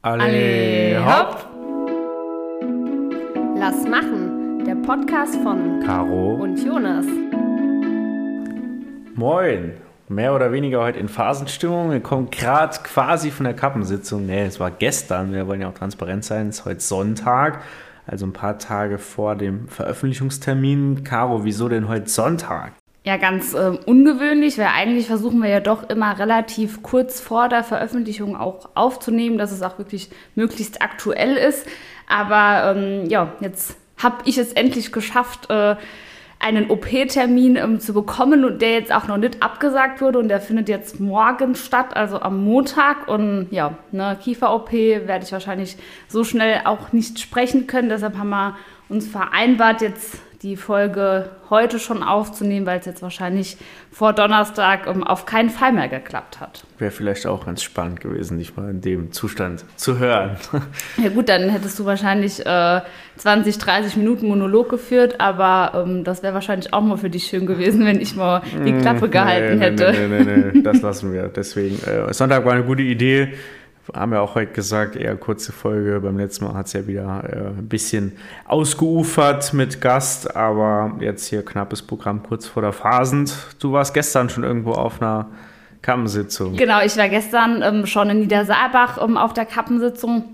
Alle hopp! Lass machen, der Podcast von Caro und Jonas. Moin! Mehr oder weniger heute in Phasenstimmung. Wir kommen gerade quasi von der Kappensitzung. Nee, es war gestern. Wir wollen ja auch transparent sein. Es ist heute Sonntag, also ein paar Tage vor dem Veröffentlichungstermin. Caro, wieso denn heute Sonntag? Ja, ganz äh, ungewöhnlich, weil eigentlich versuchen wir ja doch immer relativ kurz vor der Veröffentlichung auch aufzunehmen, dass es auch wirklich möglichst aktuell ist. Aber ähm, ja, jetzt habe ich es endlich geschafft, äh, einen OP-Termin ähm, zu bekommen und der jetzt auch noch nicht abgesagt wurde und der findet jetzt morgen statt, also am Montag. Und ja, ne, Kiefer-OP werde ich wahrscheinlich so schnell auch nicht sprechen können. Deshalb haben wir uns vereinbart, jetzt die Folge heute schon aufzunehmen, weil es jetzt wahrscheinlich vor Donnerstag um, auf keinen Fall mehr geklappt hat. Wäre vielleicht auch ganz spannend gewesen, dich mal in dem Zustand zu hören. Ja gut, dann hättest du wahrscheinlich äh, 20, 30 Minuten Monolog geführt, aber ähm, das wäre wahrscheinlich auch mal für dich schön gewesen, wenn ich mal die mm, Klappe gehalten nee, hätte. Nee, nee, nee, nee, das lassen wir. Deswegen, äh, Sonntag war eine gute Idee haben wir auch heute gesagt, eher kurze Folge. Beim letzten Mal hat es ja wieder äh, ein bisschen ausgeufert mit Gast, aber jetzt hier knappes Programm kurz vor der Phasend. Du warst gestern schon irgendwo auf einer Kappensitzung. Genau, ich war gestern ähm, schon in Niedersaalbach ähm, auf der Kappensitzung.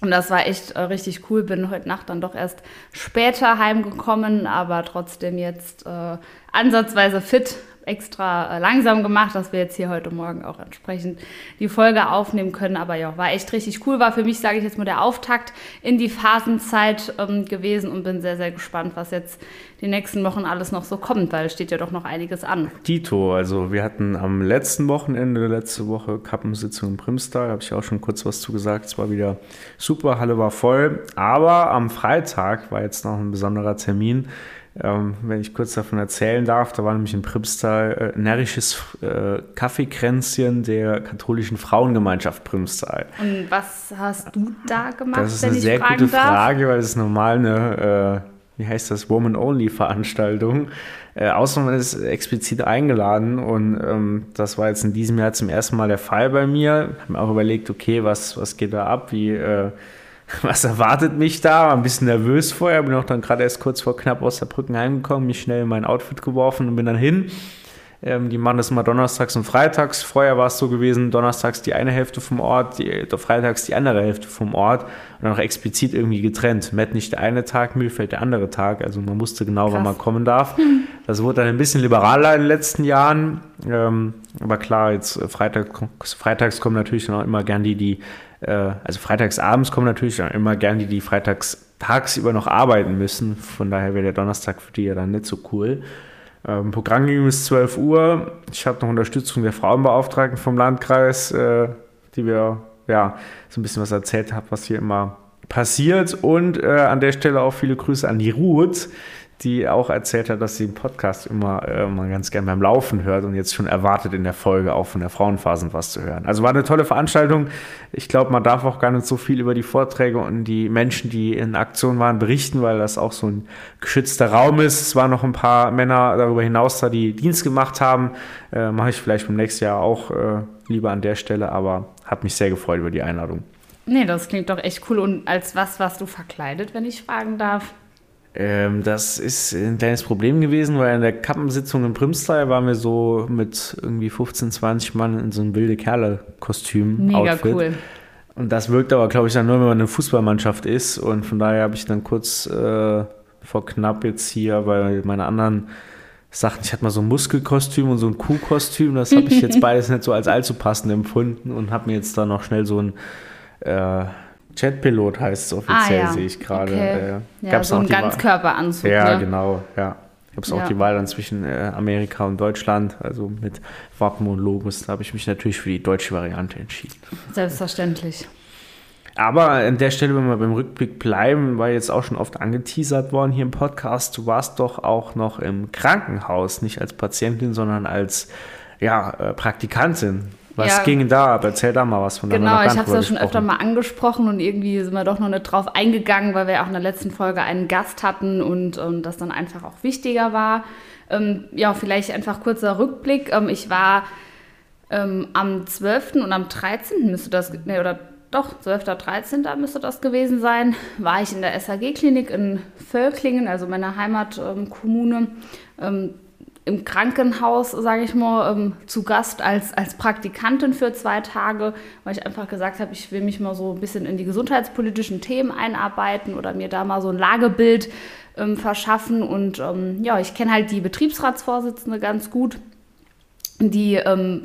Und das war echt äh, richtig cool. Bin heute Nacht dann doch erst später heimgekommen, aber trotzdem jetzt äh, ansatzweise fit extra äh, langsam gemacht, dass wir jetzt hier heute Morgen auch entsprechend die Folge aufnehmen können. Aber ja, war echt richtig cool. War für mich, sage ich jetzt mal, der Auftakt in die Phasenzeit ähm, gewesen und bin sehr, sehr gespannt, was jetzt die nächsten Wochen alles noch so kommt, weil steht ja doch noch einiges an. Dito, also wir hatten am letzten Wochenende, letzte Woche Kappensitzung in Primstal, habe ich auch schon kurz was zu gesagt. Es war wieder super, Halle war voll. Aber am Freitag war jetzt noch ein besonderer Termin ähm, wenn ich kurz davon erzählen darf, da war nämlich in Primstal äh, närrisches äh, Kaffeekränzchen der katholischen Frauengemeinschaft Primstal. Und was hast du da gemacht? Das ist eine sehr gute darf? Frage, weil es ist normal eine, äh, wie heißt das, Woman-Only-Veranstaltung. Äh, außer man ist explizit eingeladen und ähm, das war jetzt in diesem Jahr zum ersten Mal der Fall bei mir. Ich habe mir auch überlegt, okay, was, was geht da ab? Wie äh, was erwartet mich da? War ein bisschen nervös vorher, bin auch dann gerade erst kurz vor knapp aus der Brücken heimgekommen, mich schnell in mein Outfit geworfen und bin dann hin. Ähm, die machen das immer donnerstags und freitags. Vorher war es so gewesen, donnerstags die eine Hälfte vom Ort, die, freitags die andere Hälfte vom Ort und dann auch explizit irgendwie getrennt. Matt nicht der eine Tag, Mühlfeld der andere Tag. Also man wusste genau, Krass. wann man kommen darf. Das wurde dann ein bisschen liberaler in den letzten Jahren. Ähm, aber klar, jetzt freitags, freitags kommen natürlich dann auch immer gern die, die äh, also freitagsabends kommen natürlich immer gern die, die freitags tagsüber noch arbeiten müssen. Von daher wäre der Donnerstag für die ja dann nicht so cool. Ähm, Programm ging bis 12 Uhr. Ich habe noch Unterstützung der Frauenbeauftragten vom Landkreis, äh, die wir ja so ein bisschen was erzählt haben, was hier immer passiert. Und äh, an der Stelle auch viele Grüße an die Ruth, die auch erzählt hat, dass sie den Podcast immer äh, ganz gern beim Laufen hört und jetzt schon erwartet in der Folge auch von der Frauenphasen was zu hören. Also war eine tolle Veranstaltung. Ich glaube, man darf auch gar nicht so viel über die Vorträge und die Menschen, die in Aktion waren, berichten, weil das auch so ein geschützter Raum ist. Es waren noch ein paar Männer darüber hinaus da, die Dienst gemacht haben. Äh, Mache ich vielleicht beim nächsten Jahr auch äh, lieber an der Stelle, aber hat mich sehr gefreut über die Einladung. Nee, das klingt doch echt cool. Und als was warst du verkleidet, wenn ich fragen darf? Ähm, das ist ein kleines Problem gewesen, weil in der Kappensitzung in Primstal waren wir so mit irgendwie 15, 20 Mann in so einem wilde Kerle-Kostüm. Mega Outfit. cool. Und das wirkt aber, glaube ich, dann nur, wenn man eine Fußballmannschaft ist. Und von daher habe ich dann kurz äh, vor knapp jetzt hier, weil meine anderen sagten, ich hatte mal so ein Muskelkostüm und so ein Kuhkostüm. Das habe ich jetzt beides nicht so als allzu passend empfunden und habe mir jetzt dann noch schnell so ein äh, Jetpilot heißt es offiziell, ah, ja. sehe ich gerade. Okay. Äh, ja, so ein Ganzkörperanzug. Ja, ne? genau, ja. Gab es auch ja. die Wahl dann zwischen äh, Amerika und Deutschland, also mit Wappen und Logos. Da habe ich mich natürlich für die deutsche Variante entschieden. Selbstverständlich. Aber an der Stelle, wenn wir beim Rückblick bleiben, war jetzt auch schon oft angeteasert worden hier im Podcast, du warst doch auch noch im Krankenhaus, nicht als Patientin, sondern als ja, äh, Praktikantin. Was ja. ging da ab? Erzähl da mal was von der Genau, ich habe es ja schon öfter mal angesprochen und irgendwie sind wir doch noch nicht drauf eingegangen, weil wir auch in der letzten Folge einen Gast hatten und, und ähm, das dann einfach auch wichtiger war. Ähm, ja, vielleicht einfach kurzer Rückblick. Ähm, ich war ähm, am 12. und am 13. müsste das, nee, oder doch, 12.13. müsste das gewesen sein, war ich in der SAG-Klinik in Völklingen, also meiner Heimatkommune, ähm, im Krankenhaus, sage ich mal, ähm, zu Gast als, als Praktikantin für zwei Tage, weil ich einfach gesagt habe, ich will mich mal so ein bisschen in die gesundheitspolitischen Themen einarbeiten oder mir da mal so ein Lagebild ähm, verschaffen. Und ähm, ja, ich kenne halt die Betriebsratsvorsitzende ganz gut, die ähm,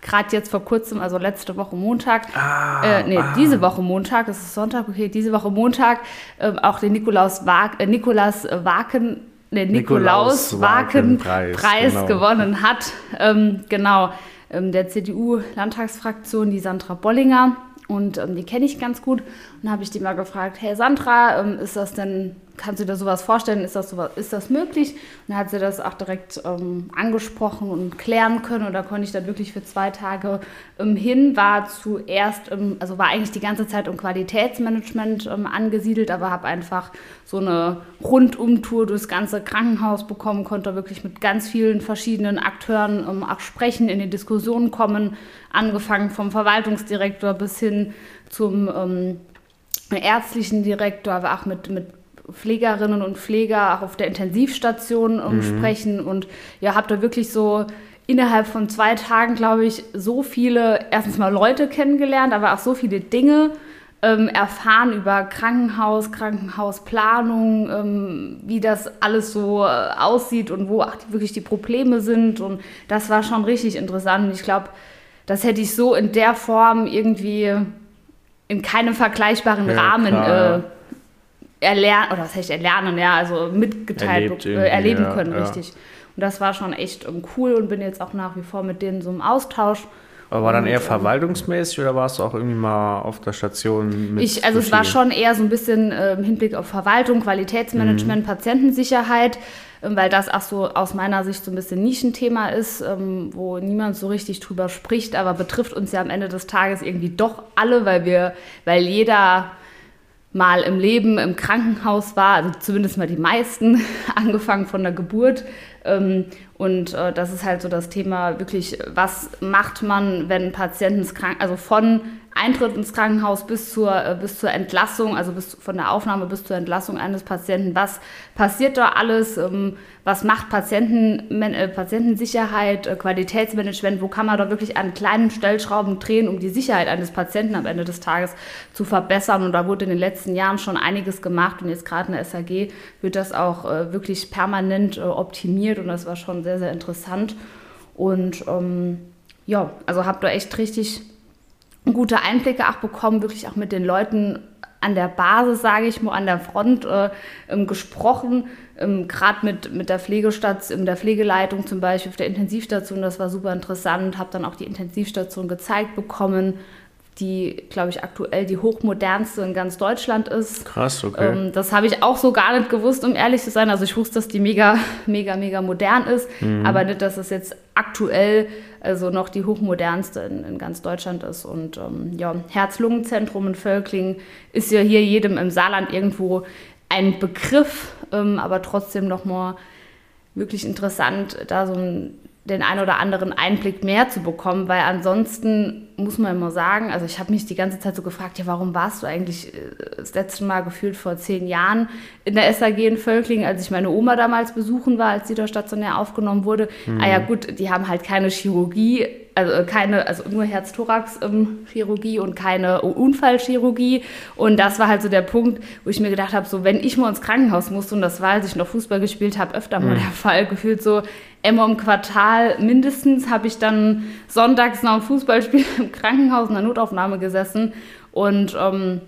gerade jetzt vor kurzem, also letzte Woche Montag, ah, äh, nee, ah. diese Woche Montag, es ist Sonntag, okay, diese Woche Montag, äh, auch den Nikolaus Wag, äh, Nikolaus Waken, nee, Nikolaus, Nikolaus Waken Preis, Preis genau. gewonnen hat. Ähm, genau, ähm, der CDU-Landtagsfraktion, die Sandra Bollinger. Und ähm, die kenne ich ganz gut. Und habe ich die mal gefragt, hey Sandra, ähm, ist das denn kannst du dir sowas vorstellen? Ist das, sowas, ist das möglich? Und dann hat sie das auch direkt ähm, angesprochen und klären können. Und da konnte ich dann wirklich für zwei Tage ähm, hin. War zuerst, ähm, also war eigentlich die ganze Zeit im Qualitätsmanagement ähm, angesiedelt, aber habe einfach so eine Rundumtour durchs ganze Krankenhaus bekommen, konnte wirklich mit ganz vielen verschiedenen Akteuren ähm, auch sprechen, in die Diskussion kommen, angefangen vom Verwaltungsdirektor bis hin zum ähm, ärztlichen Direktor, aber auch mit, mit Pflegerinnen und Pfleger auch auf der Intensivstation um, mhm. sprechen und ja, habe da wirklich so innerhalb von zwei Tagen, glaube ich, so viele, erstens mal Leute kennengelernt, aber auch so viele Dinge ähm, erfahren über Krankenhaus, Krankenhausplanung, ähm, wie das alles so äh, aussieht und wo auch wirklich die Probleme sind. Und das war schon richtig interessant. Und ich glaube, das hätte ich so in der Form irgendwie in keinem vergleichbaren ja, Rahmen äh, erlernen, oder was heißt erlernen, ja, also mitgeteilt, äh, erleben ja, können, ja. richtig. Und das war schon echt ähm, cool und bin jetzt auch nach wie vor mit denen so im Austausch. Aber war dann eher ähm, verwaltungsmäßig oder warst du auch irgendwie mal auf der Station mit? Ich, also es war schon eher so ein bisschen äh, im Hinblick auf Verwaltung, Qualitätsmanagement, mhm. Patientensicherheit, äh, weil das auch so aus meiner Sicht so ein bisschen Nischenthema ist, ähm, wo niemand so richtig drüber spricht, aber betrifft uns ja am Ende des Tages irgendwie doch alle, weil wir, weil jeder mal im Leben im Krankenhaus war, also zumindest mal die meisten, angefangen von der Geburt. Ähm, und äh, das ist halt so das Thema wirklich, was macht man, wenn Patienten krank, also von Eintritt ins Krankenhaus bis zur, äh, bis zur Entlassung, also bis von der Aufnahme bis zur Entlassung eines Patienten. Was passiert da alles? Ähm, was macht Patienten, äh, Patientensicherheit, äh, Qualitätsmanagement? Wo kann man da wirklich an kleinen Stellschrauben drehen, um die Sicherheit eines Patienten am Ende des Tages zu verbessern? Und da wurde in den letzten Jahren schon einiges gemacht und jetzt gerade in der SAG wird das auch wirklich permanent optimiert und das war schon sehr, sehr interessant. Und ähm, ja, also habe da echt richtig gute Einblicke auch bekommen, wirklich auch mit den Leuten an der Basis, sage ich mal, an der Front äh, ähm, gesprochen, ähm, gerade mit, mit der Pflegestation, der Pflegeleitung zum Beispiel, auf der Intensivstation, das war super interessant, habe dann auch die Intensivstation gezeigt bekommen, die, glaube ich, aktuell die hochmodernste in ganz Deutschland ist. Krass, okay. Ähm, das habe ich auch so gar nicht gewusst, um ehrlich zu sein. Also ich wusste, dass die mega, mega, mega modern ist, mhm. aber nicht, dass es jetzt aktuell also noch die hochmodernste in, in ganz Deutschland ist. Und ähm, ja, Herz-Lungen-Zentrum in Völklingen ist ja hier jedem im Saarland irgendwo ein Begriff, ähm, aber trotzdem nochmal wirklich interessant, da so ein den ein oder anderen Einblick mehr zu bekommen, weil ansonsten muss man immer sagen, also ich habe mich die ganze Zeit so gefragt, ja, warum warst du eigentlich äh, das letzte Mal gefühlt vor zehn Jahren in der SAG in Völklingen, als ich meine Oma damals besuchen war, als sie da stationär aufgenommen wurde. Mhm. Ah ja gut, die haben halt keine Chirurgie, also äh, keine, also nur Herz-Thorax-Chirurgie und keine Unfallchirurgie. Und das war halt so der Punkt, wo ich mir gedacht habe, so wenn ich mal ins Krankenhaus musste, und das war, als ich noch Fußball gespielt habe, öfter mal mhm. der Fall, gefühlt so, immer im Quartal mindestens habe ich dann sonntags nach dem Fußballspiel im Krankenhaus in der Notaufnahme gesessen und ähm,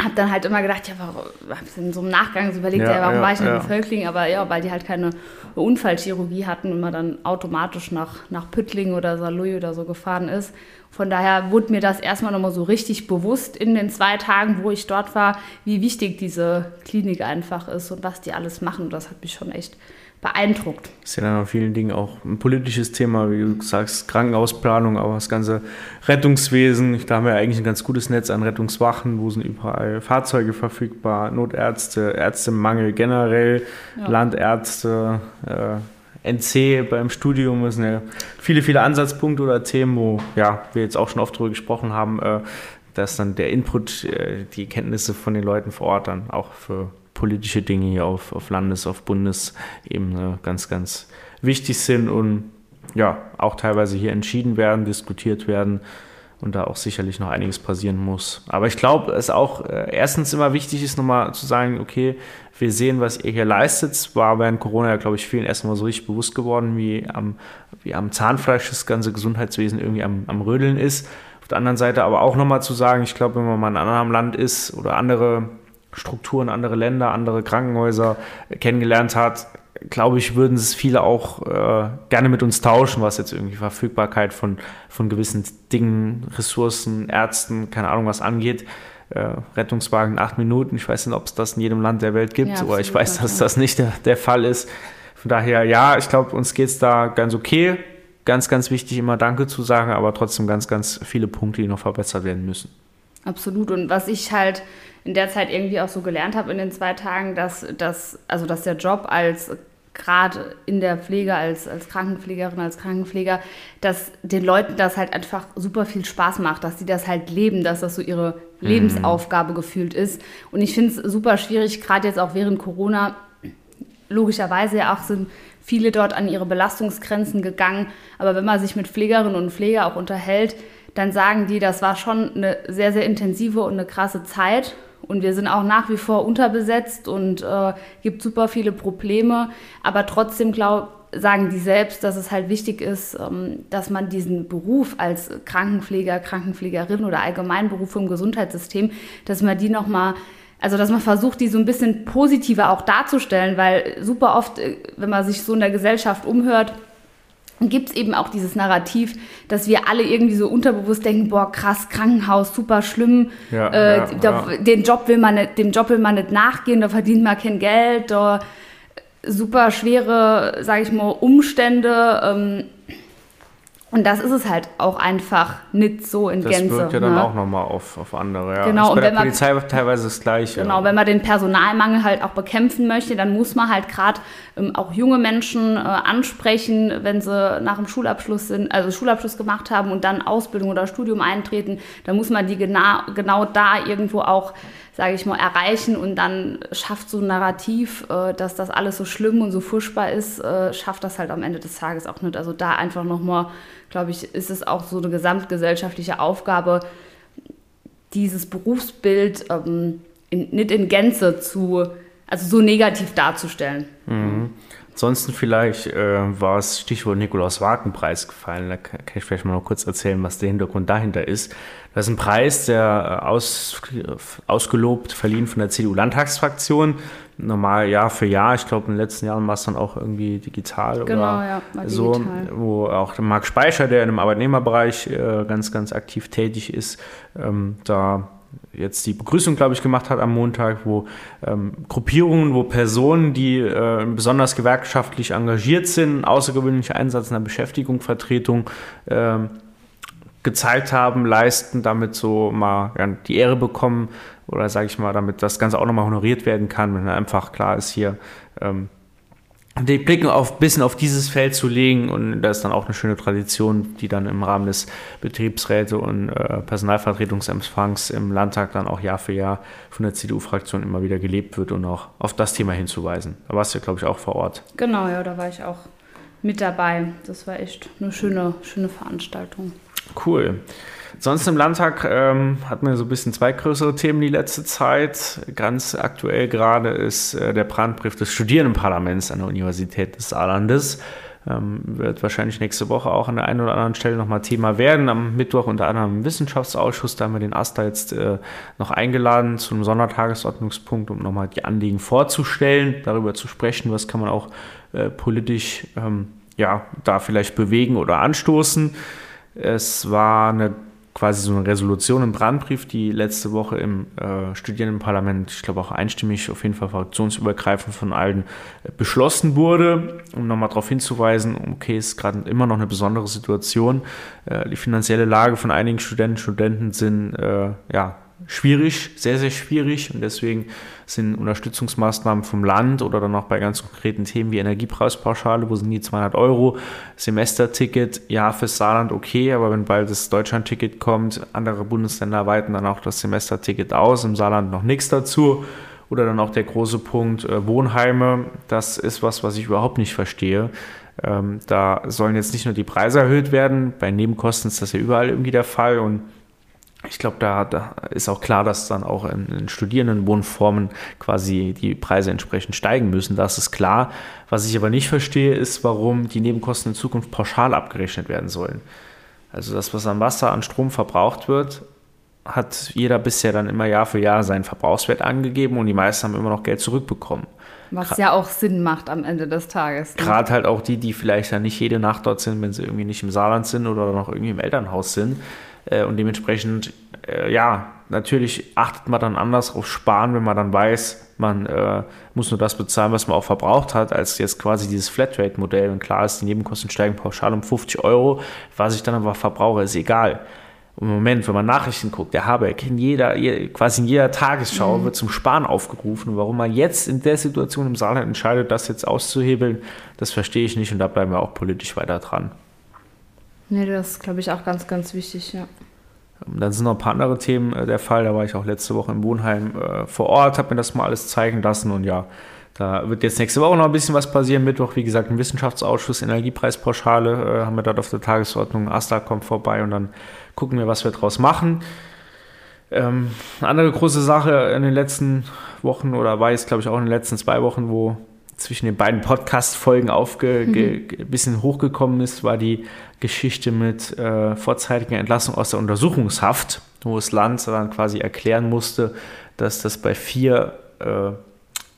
habe dann halt immer gedacht, ja, warum, hab in so einem Nachgang so überlegt, ja, ja warum ja, war ich denn ja. in Völkling? Aber ja, weil die halt keine Unfallchirurgie hatten und man dann automatisch nach, nach Püttling oder Saarlouis oder so gefahren ist. Von daher wurde mir das erstmal nochmal so richtig bewusst in den zwei Tagen, wo ich dort war, wie wichtig diese Klinik einfach ist und was die alles machen. Das hat mich schon echt beeindruckt. Das ist ja dann auf vielen Dingen auch ein politisches Thema, wie du sagst, Krankenhausplanung, aber das ganze Rettungswesen. Da haben wir eigentlich ein ganz gutes Netz an Rettungswachen, wo sind überall Fahrzeuge verfügbar, Notärzte, Ärztemangel generell, ja. Landärzte, äh, NC beim Studium. Das sind ja viele, viele Ansatzpunkte oder Themen, wo ja, wir jetzt auch schon oft darüber gesprochen haben. Äh, dass dann der Input, äh, die Kenntnisse von den Leuten vor Ort dann auch für politische Dinge hier auf, auf Landes-, auf Bundesebene ganz, ganz wichtig sind und ja, auch teilweise hier entschieden werden, diskutiert werden und da auch sicherlich noch einiges passieren muss. Aber ich glaube, es auch äh, erstens immer wichtig ist, nochmal zu sagen, okay, wir sehen, was ihr hier leistet. Es war während Corona ja, glaube ich, vielen erstmal so richtig bewusst geworden, wie am, wie am Zahnfleisch das ganze Gesundheitswesen irgendwie am, am Rödeln ist. Auf der anderen Seite aber auch nochmal zu sagen, ich glaube, wenn man mal in einem anderen Land ist oder andere Strukturen, andere Länder, andere Krankenhäuser kennengelernt hat, glaube ich, würden es viele auch äh, gerne mit uns tauschen, was jetzt irgendwie Verfügbarkeit von, von gewissen Dingen, Ressourcen, Ärzten, keine Ahnung was angeht. Äh, Rettungswagen in acht Minuten. Ich weiß nicht, ob es das in jedem Land der Welt gibt, ja, aber ich weiß, dass das nicht der, der Fall ist. Von daher, ja, ich glaube, uns geht es da ganz okay. Ganz, ganz wichtig, immer Danke zu sagen, aber trotzdem ganz, ganz viele Punkte, die noch verbessert werden müssen. Absolut. Und was ich halt in der Zeit irgendwie auch so gelernt habe in den zwei Tagen, dass, dass, also dass der Job als gerade in der Pflege als, als Krankenpflegerin, als Krankenpfleger, dass den Leuten das halt einfach super viel Spaß macht, dass sie das halt leben, dass das so ihre mhm. Lebensaufgabe gefühlt ist. Und ich finde es super schwierig, gerade jetzt auch während Corona, logischerweise ja auch sind viele dort an ihre Belastungsgrenzen gegangen. Aber wenn man sich mit Pflegerinnen und Pflegern auch unterhält, dann sagen die, das war schon eine sehr, sehr intensive und eine krasse Zeit. Und wir sind auch nach wie vor unterbesetzt und äh, gibt super viele Probleme. Aber trotzdem glaub, sagen die selbst, dass es halt wichtig ist, ähm, dass man diesen Beruf als Krankenpfleger, Krankenpflegerin oder Allgemeinberuf im Gesundheitssystem, dass man die nochmal also dass man versucht, die so ein bisschen positiver auch darzustellen, weil super oft, äh, wenn man sich so in der Gesellschaft umhört, gibt es eben auch dieses Narrativ, dass wir alle irgendwie so unterbewusst denken, boah, krass, Krankenhaus, super schlimm, ja, äh, ja, da, ja. Den Job will man nicht, dem Job will man nicht nachgehen, da verdient man kein Geld, da super schwere, sage ich mal, Umstände. Ähm, und das ist es halt auch einfach nicht so in das Gänze. Das wirkt ja ne? dann auch nochmal auf, auf andere. Ja. Genau, und bei der Polizei man, teilweise das Gleiche. Genau, wenn man den Personalmangel halt auch bekämpfen möchte, dann muss man halt gerade ähm, auch junge Menschen äh, ansprechen, wenn sie nach dem Schulabschluss sind, also Schulabschluss gemacht haben und dann Ausbildung oder Studium eintreten, dann muss man die genau, genau da irgendwo auch sage ich mal, erreichen und dann schafft so ein Narrativ, äh, dass das alles so schlimm und so furchtbar ist, äh, schafft das halt am Ende des Tages auch nicht. Also da einfach nochmal, glaube ich, ist es auch so eine gesamtgesellschaftliche Aufgabe, dieses Berufsbild ähm, in, nicht in Gänze zu, also so negativ darzustellen. Mhm. Ansonsten vielleicht äh, war es Stichwort Nikolaus Wagenpreis gefallen. Da kann ich vielleicht mal noch kurz erzählen, was der Hintergrund dahinter ist. Das ist ein Preis, der äh, aus, ausgelobt, verliehen von der CDU-Landtagsfraktion. Normal Jahr für Jahr. Ich glaube, in den letzten Jahren war es dann auch irgendwie digital genau, oder ja, so, digital. wo auch Marc Speicher, der im Arbeitnehmerbereich äh, ganz, ganz aktiv tätig ist, ähm, da jetzt die Begrüßung, glaube ich, gemacht hat am Montag, wo ähm, Gruppierungen, wo Personen, die äh, besonders gewerkschaftlich engagiert sind, außergewöhnliche Einsatz in der Beschäftigung, Vertretung äh, gezeigt haben, leisten, damit so mal ja, die Ehre bekommen oder sage ich mal, damit das Ganze auch nochmal honoriert werden kann, wenn einfach klar ist hier, ähm, den Blick auf ein bisschen auf dieses Feld zu legen und das ist dann auch eine schöne Tradition, die dann im Rahmen des Betriebsräte und äh, Personalvertretungsempfangs im Landtag dann auch Jahr für Jahr von der CDU-Fraktion immer wieder gelebt wird und auch auf das Thema hinzuweisen. Da warst du glaube ich, auch vor Ort. Genau, ja, da war ich auch mit dabei. Das war echt eine schöne, schöne Veranstaltung. Cool. Sonst im Landtag ähm, hatten wir so ein bisschen zwei größere Themen die letzte Zeit. Ganz aktuell gerade ist äh, der Brandbrief des Studierendenparlaments an der Universität des Saarlandes. Ähm, wird wahrscheinlich nächste Woche auch an der einen oder anderen Stelle nochmal Thema werden. Am Mittwoch unter anderem im Wissenschaftsausschuss, da haben wir den AStA jetzt äh, noch eingeladen zu einem Sondertagesordnungspunkt, um nochmal die Anliegen vorzustellen, darüber zu sprechen, was kann man auch äh, politisch ähm, ja, da vielleicht bewegen oder anstoßen. Es war eine quasi so eine Resolution im Brandbrief, die letzte Woche im äh, Studierendenparlament, ich glaube auch einstimmig, auf jeden Fall fraktionsübergreifend von allen äh, beschlossen wurde, um nochmal darauf hinzuweisen, okay, es ist gerade immer noch eine besondere Situation. Äh, die finanzielle Lage von einigen Studenten Studenten sind äh, ja schwierig, sehr, sehr schwierig und deswegen sind Unterstützungsmaßnahmen vom Land oder dann auch bei ganz konkreten Themen wie Energiepreispauschale, wo sind die 200 Euro, Semesterticket, ja, fürs Saarland okay, aber wenn bald das Deutschlandticket kommt, andere Bundesländer weiten dann auch das Semesterticket aus, im Saarland noch nichts dazu. Oder dann auch der große Punkt äh, Wohnheime, das ist was, was ich überhaupt nicht verstehe. Ähm, da sollen jetzt nicht nur die Preise erhöht werden, bei Nebenkosten ist das ja überall irgendwie der Fall und ich glaube, da, da, ist auch klar, dass dann auch in, in Studierendenwohnformen quasi die Preise entsprechend steigen müssen. Das ist klar. Was ich aber nicht verstehe, ist, warum die Nebenkosten in Zukunft pauschal abgerechnet werden sollen. Also das, was an Wasser, an Strom verbraucht wird, hat jeder bisher dann immer Jahr für Jahr seinen Verbrauchswert angegeben und die meisten haben immer noch Geld zurückbekommen. Was Gra ja auch Sinn macht am Ende des Tages. Ne? Gerade halt auch die, die vielleicht ja nicht jede Nacht dort sind, wenn sie irgendwie nicht im Saarland sind oder noch irgendwie im Elternhaus sind. Äh, und dementsprechend, äh, ja, natürlich achtet man dann anders auf Sparen, wenn man dann weiß, man äh, muss nur das bezahlen, was man auch verbraucht hat, als jetzt quasi dieses Flatrate-Modell. Und klar ist, die Nebenkosten steigen pauschal um 50 Euro. Was ich dann aber verbrauche, ist egal. Im Moment, wenn man Nachrichten guckt, der Habeck in jeder, quasi in jeder Tagesschau mhm. wird zum Sparen aufgerufen. Und warum man jetzt in der Situation im Saarland entscheidet, das jetzt auszuhebeln, das verstehe ich nicht und da bleiben wir auch politisch weiter dran. Nee, das ist, glaube ich, auch ganz, ganz wichtig, ja. Dann sind noch ein paar andere Themen äh, der Fall. Da war ich auch letzte Woche im Wohnheim äh, vor Ort, habe mir das mal alles zeigen lassen und ja, da wird jetzt nächste Woche noch ein bisschen was passieren. Mittwoch, wie gesagt, ein Wissenschaftsausschuss, Energiepreispauschale äh, haben wir dort auf der Tagesordnung. Asta kommt vorbei und dann gucken wir, was wir daraus machen. Ähm, eine andere große Sache in den letzten Wochen oder war jetzt, glaube ich, auch in den letzten zwei Wochen, wo zwischen den beiden Podcast-Folgen aufge mhm. bisschen hochgekommen ist, war die Geschichte mit äh, vorzeitiger Entlassung aus der Untersuchungshaft, wo das Land dann quasi erklären musste, dass das bei vier äh,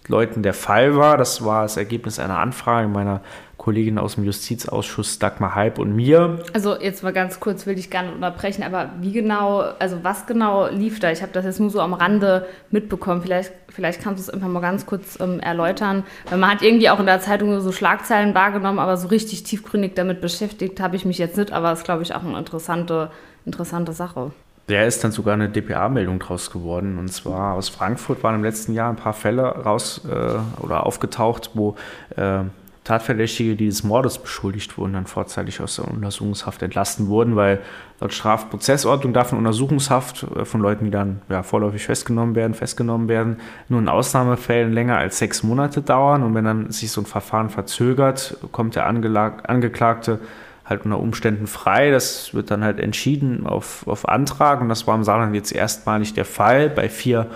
Leuten der Fall war. Das war das Ergebnis einer Anfrage meiner Kollegin aus dem Justizausschuss Dagmar Halb und mir. Also jetzt mal ganz kurz, will ich nicht unterbrechen, aber wie genau, also was genau lief da? Ich habe das jetzt nur so am Rande mitbekommen. Vielleicht, vielleicht kannst du es einfach mal ganz kurz ähm, erläutern. Weil man hat irgendwie auch in der Zeitung so Schlagzeilen wahrgenommen, aber so richtig tiefgründig damit beschäftigt habe ich mich jetzt nicht. Aber es ist, glaube ich, auch eine interessante, interessante Sache. Der ist dann sogar eine DPA-Meldung draus geworden. Und zwar aus Frankfurt waren im letzten Jahr ein paar Fälle raus äh, oder aufgetaucht, wo äh, Tatverdächtige, die des Mordes beschuldigt wurden, dann vorzeitig aus der Untersuchungshaft entlassen wurden, weil laut Strafprozessordnung darf eine Untersuchungshaft äh, von Leuten, die dann ja, vorläufig festgenommen werden, festgenommen werden, nur in Ausnahmefällen länger als sechs Monate dauern. Und wenn dann sich so ein Verfahren verzögert, kommt der Angeklagte halt unter Umständen frei. Das wird dann halt entschieden auf, auf Antrag. Und das war im Saarland jetzt erstmalig der Fall bei vier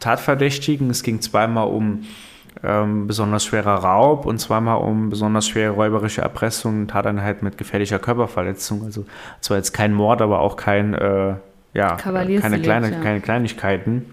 Tatverdächtigen. Es ging zweimal um ähm, besonders schwerer Raub und zweimal um besonders schwere räuberische Erpressung und Tateinheit mit gefährlicher Körperverletzung. Also zwar jetzt kein Mord, aber auch kein, äh, ja, keine, kleine, ja. keine Kleinigkeiten.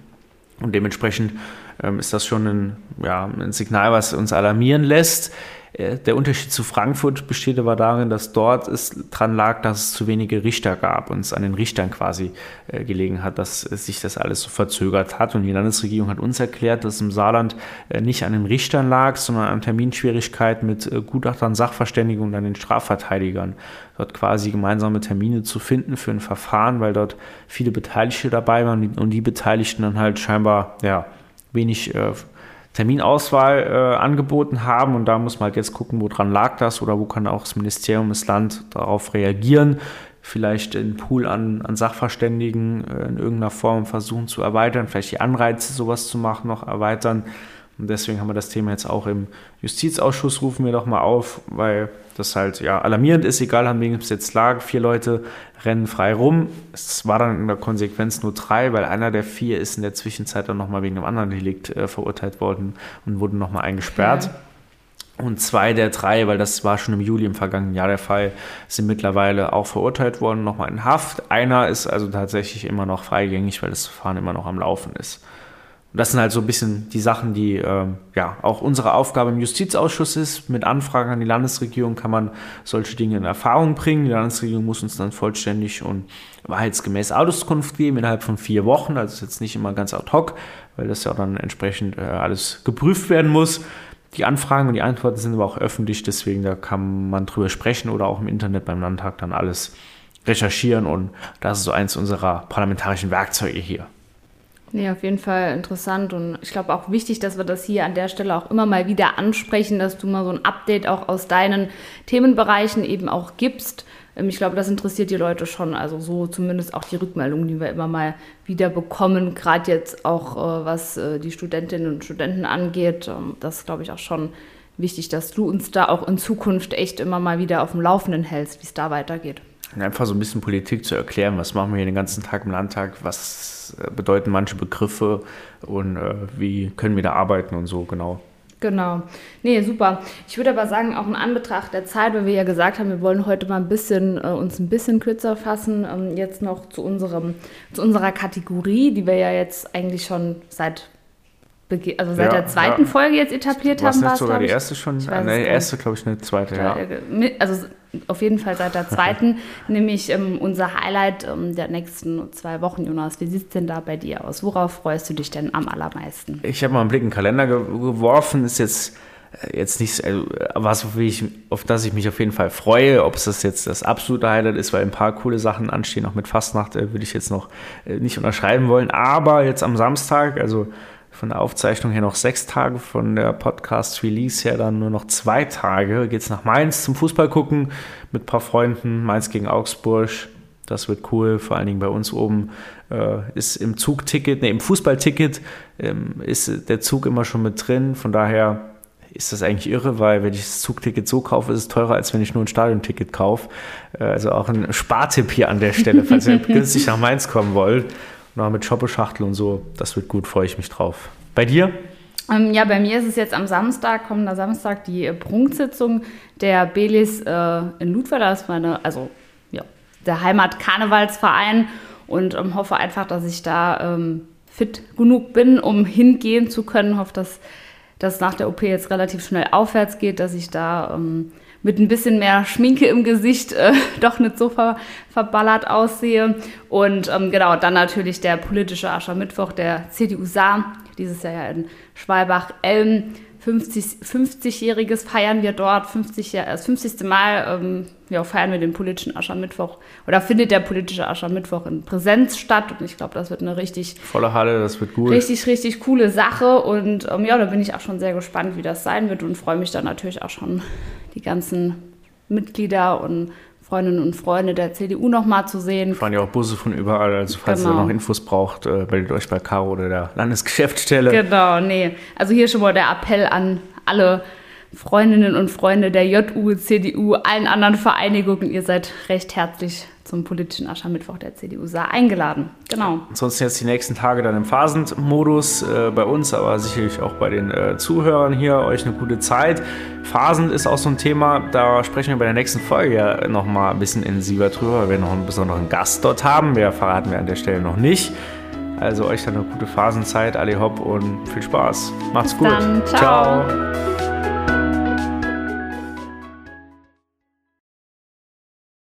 Und dementsprechend ähm, ist das schon ein, ja, ein Signal, was uns alarmieren lässt. Äh, der Unterschied zu Frankfurt besteht aber darin, dass dort es dran lag, dass es zu wenige Richter gab und es an den Richtern quasi äh, gelegen hat, dass sich das alles so verzögert hat. Und die Landesregierung hat uns erklärt, dass es im Saarland äh, nicht an den Richtern lag, sondern an Terminschwierigkeiten mit Gutachtern, Sachverständigen und an den Strafverteidigern. Dort quasi gemeinsame Termine zu finden für ein Verfahren, weil dort viele Beteiligte dabei waren und die Beteiligten dann halt scheinbar ja, wenig Terminauswahl äh, angeboten haben. Und da muss man halt jetzt gucken, woran lag das oder wo kann auch das Ministerium, das Land darauf reagieren. Vielleicht den Pool an, an Sachverständigen äh, in irgendeiner Form versuchen zu erweitern, vielleicht die Anreize, sowas zu machen, noch erweitern. Und deswegen haben wir das Thema jetzt auch im Justizausschuss, rufen wir doch mal auf, weil das halt ja alarmierend ist, egal an wem es jetzt lag. Vier Leute rennen frei rum. Es war dann in der Konsequenz nur drei, weil einer der vier ist in der Zwischenzeit dann nochmal wegen einem anderen Delikt äh, verurteilt worden und wurde nochmal eingesperrt. Ja. Und zwei der drei, weil das war schon im Juli im vergangenen Jahr der Fall, sind mittlerweile auch verurteilt worden, nochmal in Haft. Einer ist also tatsächlich immer noch freigängig, weil das Verfahren immer noch am Laufen ist. Das sind halt so ein bisschen die Sachen, die äh, ja auch unsere Aufgabe im Justizausschuss ist. Mit Anfragen an die Landesregierung kann man solche Dinge in Erfahrung bringen. Die Landesregierung muss uns dann vollständig und wahrheitsgemäß Auskunft geben innerhalb von vier Wochen. Also ist jetzt nicht immer ganz ad hoc, weil das ja dann entsprechend äh, alles geprüft werden muss. Die Anfragen und die Antworten sind aber auch öffentlich, deswegen da kann man drüber sprechen oder auch im Internet beim Landtag dann alles recherchieren und das ist so eins unserer parlamentarischen Werkzeuge hier. Nee, auf jeden Fall interessant und ich glaube auch wichtig, dass wir das hier an der Stelle auch immer mal wieder ansprechen, dass du mal so ein Update auch aus deinen Themenbereichen eben auch gibst. Ähm, ich glaube, das interessiert die Leute schon. Also so zumindest auch die Rückmeldungen, die wir immer mal wieder bekommen, gerade jetzt auch äh, was äh, die Studentinnen und Studenten angeht. Ähm, das glaube ich, auch schon wichtig, dass du uns da auch in Zukunft echt immer mal wieder auf dem Laufenden hältst, wie es da weitergeht. Einfach so ein bisschen Politik zu erklären, was machen wir hier den ganzen Tag im Landtag, was äh, bedeuten manche Begriffe und äh, wie können wir da arbeiten und so, genau. Genau. Nee, super. Ich würde aber sagen, auch in Anbetracht der Zeit, weil wir ja gesagt haben, wir wollen heute mal ein bisschen äh, uns ein bisschen kürzer fassen, ähm, jetzt noch zu unserem zu unserer Kategorie, die wir ja jetzt eigentlich schon seit also seit ja, der zweiten ja. Folge jetzt etabliert Was haben. War es sogar die erste schon? Ne, die erste, glaube ich, eine zweite, ja. Also auf jeden Fall seit der zweiten, nämlich ähm, unser Highlight ähm, der nächsten zwei Wochen, Jonas. Wie sieht es denn da bei dir aus? Worauf freust du dich denn am allermeisten? Ich habe mal einen Blick in den Kalender ge geworfen, ist jetzt äh, jetzt nicht also, was, auf, ich, auf das ich mich auf jeden Fall freue. Ob es das jetzt das absolute Highlight ist, weil ein paar coole Sachen anstehen, auch mit Fastnacht, äh, würde ich jetzt noch äh, nicht unterschreiben wollen. Aber jetzt am Samstag, also von der Aufzeichnung her noch sechs Tage, von der Podcast-Release her dann nur noch zwei Tage. Geht es nach Mainz zum Fußball gucken mit ein paar Freunden. Mainz gegen Augsburg. Das wird cool, vor allen Dingen bei uns oben äh, ist im Zugticket, ne, im Fußballticket ähm, ist der Zug immer schon mit drin. Von daher ist das eigentlich irre, weil wenn ich das Zugticket so kaufe, ist es teurer, als wenn ich nur ein Stadionticket kaufe. Äh, also auch ein Spartipp hier an der Stelle, falls ihr günstig nach Mainz kommen wollt noch mit Schoppeschachtel und so. Das wird gut, freue ich mich drauf. Bei dir? Ähm, ja, bei mir ist es jetzt am Samstag, kommender Samstag, die Prunksitzung der Belis äh, in Ludwig. Das ist meine, also ja, der Heimat-Karnevalsverein und ähm, hoffe einfach, dass ich da ähm, fit genug bin, um hingehen zu können. Hoffe, dass das nach der OP jetzt relativ schnell aufwärts geht, dass ich da ähm, mit ein bisschen mehr Schminke im Gesicht äh, doch nicht so ver, verballert aussehe. Und ähm, genau, dann natürlich der politische Aschermittwoch der CDU Saar, dieses Jahr ja in Schwalbach-Elm. 50, 50-jähriges feiern wir dort, 50, das 50. Mal ähm, ja, feiern wir den politischen Aschermittwoch oder findet der politische Aschermittwoch in Präsenz statt und ich glaube, das wird eine richtig volle Halle, das wird gut. Richtig, richtig coole Sache und ähm, ja, da bin ich auch schon sehr gespannt, wie das sein wird und freue mich dann natürlich auch schon die ganzen Mitglieder und Freundinnen und Freunde der CDU nochmal zu sehen. Fahren ja auch Busse von überall, also falls genau. ihr noch Infos braucht, äh, meldet euch bei Caro oder der Landesgeschäftsstelle. Genau, nee. Also hier schon mal der Appell an alle Freundinnen und Freunde der JU, CDU, allen anderen Vereinigungen. Ihr seid recht herzlich zum politischen Aschermittwoch der CDU Saar eingeladen. Genau. Ansonsten jetzt die nächsten Tage dann im Phasend-Modus äh, bei uns, aber sicherlich auch bei den äh, Zuhörern hier. Euch eine gute Zeit. Phasend ist auch so ein Thema, da sprechen wir bei der nächsten Folge ja nochmal ein bisschen intensiver drüber, weil wir noch einen besonderen Gast dort haben. Wer verraten wir an der Stelle noch nicht. Also euch dann eine gute Phasenzeit, alle hopp und viel Spaß. Macht's Bis gut. Dann. Ciao. Ciao.